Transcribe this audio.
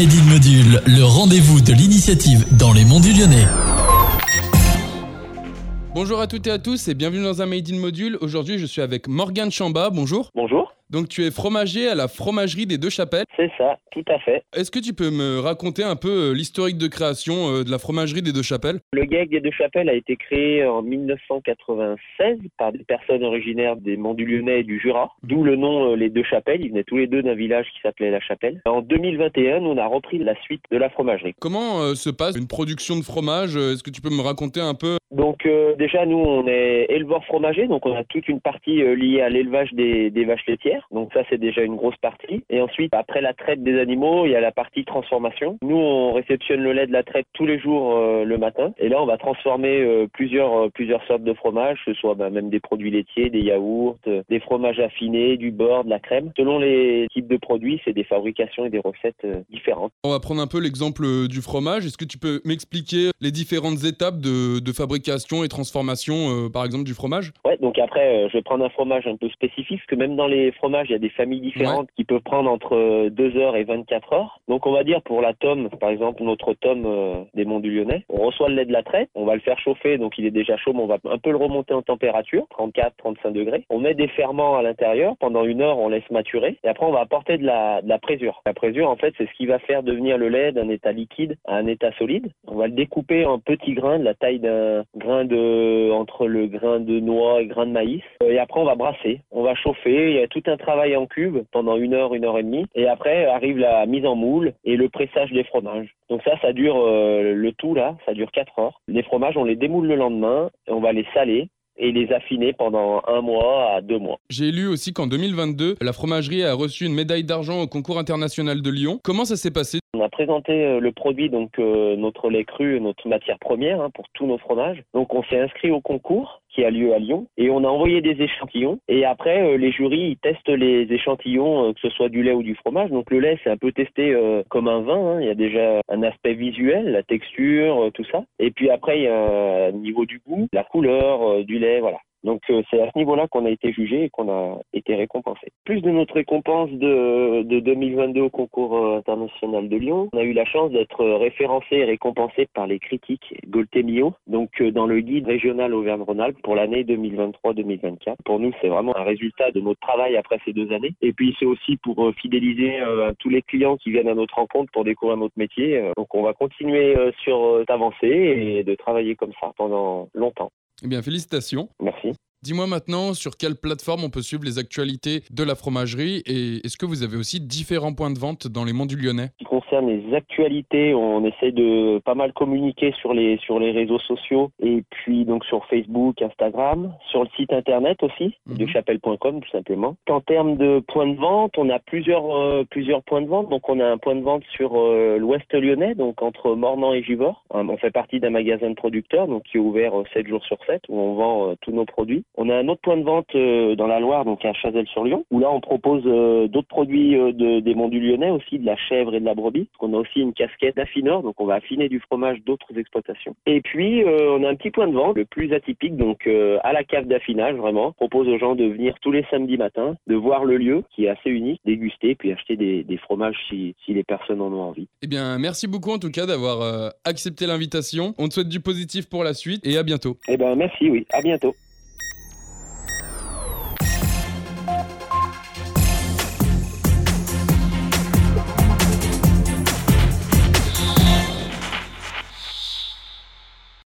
Module, le rendez-vous de l'initiative dans les monts du Lyonnais. Bonjour à toutes et à tous et bienvenue dans un Made in Module. Aujourd'hui, je suis avec Morgane Chamba. Bonjour. Bonjour. Donc, tu es fromager à la fromagerie des Deux Chapelles. C'est ça, tout à fait. Est-ce que tu peux me raconter un peu euh, l'historique de création euh, de la fromagerie des Deux Chapelles? Le GAG des Deux Chapelles a été créé en 1996 par des personnes originaires des Monts du Lyonnais et du Jura, d'où le nom euh, Les Deux Chapelles. Ils venaient tous les deux d'un village qui s'appelait La Chapelle. En 2021, on a repris la suite de la fromagerie. Comment se passe une production de fromage? Est-ce que tu peux me raconter un peu? Donc euh, déjà, nous, on est éleveurs fromagers, donc on a toute une partie euh, liée à l'élevage des, des vaches laitières. Donc ça, c'est déjà une grosse partie. Et ensuite, après la traite des animaux, il y a la partie transformation. Nous, on réceptionne le lait de la traite tous les jours euh, le matin. Et là, on va transformer euh, plusieurs euh, plusieurs sortes de fromages, que ce soit bah, même des produits laitiers, des yaourts, des fromages affinés, du beurre, de la crème. Selon les types de produits, c'est des fabrications et des recettes différentes. On va prendre un peu l'exemple du fromage. Est-ce que tu peux m'expliquer les différentes étapes de, de fabrication et transformation, par exemple, du fromage? Ouais, donc après, je vais prendre un fromage un peu spécifique, parce que même dans les fromages, il y a des familles différentes qui peuvent prendre entre 2 heures et 24 heures. Donc on va dire pour la tome, par exemple, notre tome euh, des Monts du Lyonnais, on reçoit le lait de la traite, on va le faire chauffer, donc il est déjà chaud, mais on va un peu le remonter en température, 34, 35 degrés. On met des ferments à l'intérieur, pendant une heure, on laisse maturer, et après on va apporter de la, de la présure. La présure, en fait, c'est ce qui va faire devenir le lait d'un état liquide à un état solide. On va le découper en petits grains, de la taille d'un grain de, entre le grain de noix et grain de maïs. Et après, on va brasser, on va chauffer. Il y a tout un travail en cube pendant une heure, une heure et demie. Et après arrive la mise en moule et le pressage des fromages. Donc ça, ça dure euh, le tout là, ça dure quatre heures. Les fromages, on les démoule le lendemain et on va les saler et les affiner pendant un mois à deux mois. J'ai lu aussi qu'en 2022, la fromagerie a reçu une médaille d'argent au concours international de Lyon. Comment ça s'est passé? On a présenté euh, le produit, donc euh, notre lait cru, notre matière première hein, pour tous nos fromages. Donc on s'est inscrit au concours a lieu à Lyon et on a envoyé des échantillons et après euh, les jurys ils testent les échantillons euh, que ce soit du lait ou du fromage. Donc le lait c'est un peu testé euh, comme un vin, hein. il y a déjà un aspect visuel, la texture, tout ça. Et puis après il y a un niveau du goût, la couleur du lait, voilà. Donc euh, c'est à ce niveau-là qu'on a été jugé et qu'on a été récompensé. Plus de notre récompense de, de 2022 au concours euh, international de Lyon, on a eu la chance d'être référencé et récompensé par les critiques Goltemio, donc euh, dans le guide régional Auvergne-Rhône-Alpes pour l'année 2023-2024. Pour nous, c'est vraiment un résultat de notre travail après ces deux années. Et puis c'est aussi pour euh, fidéliser tous les clients qui viennent à notre rencontre pour découvrir notre métier. Donc on va continuer sur cette avancée et de travailler comme ça pendant longtemps. Eh bien, félicitations. Merci. Dis-moi maintenant sur quelle plateforme on peut suivre les actualités de la fromagerie et est-ce que vous avez aussi différents points de vente dans les monts du Lyonnais? Qui concerne les actualités, on essaie de pas mal communiquer sur les sur les réseaux sociaux et puis donc sur Facebook, Instagram, sur le site internet aussi Mhm. de chapelle.com tout simplement. En termes de points de vente, on a plusieurs euh, plusieurs points de vente. Donc on a un point de vente sur euh, l'Ouest lyonnais, donc entre Mornan et Givors. Euh, on fait partie d'un magasin de producteurs donc qui est ouvert euh, 7 jours sur 7 où on vend tous nos produits. On a un autre point de vente euh, dans la Loire donc à Chazelles-sur-Lyon où là on propose euh, d'autres produits euh, de, des monts du Lyonnais aussi de la chèvre et de la brebis. On a aussi une casquette affineur, donc on va affiner du fromage d'autres exploitations. Et puis on a un petit point de vente, le plus atypique, donc à la cave d'affinage vraiment. On propose aux gens de venir tous les samedis matins, de voir le lieu qui est assez unique, déguster, puis acheter des, des fromages si, si les personnes en ont envie. Eh bien, merci beaucoup en tout cas d'avoir accepté l'invitation. On te souhaite du positif pour la suite et à bientôt. Eh ben merci, oui, à bientôt.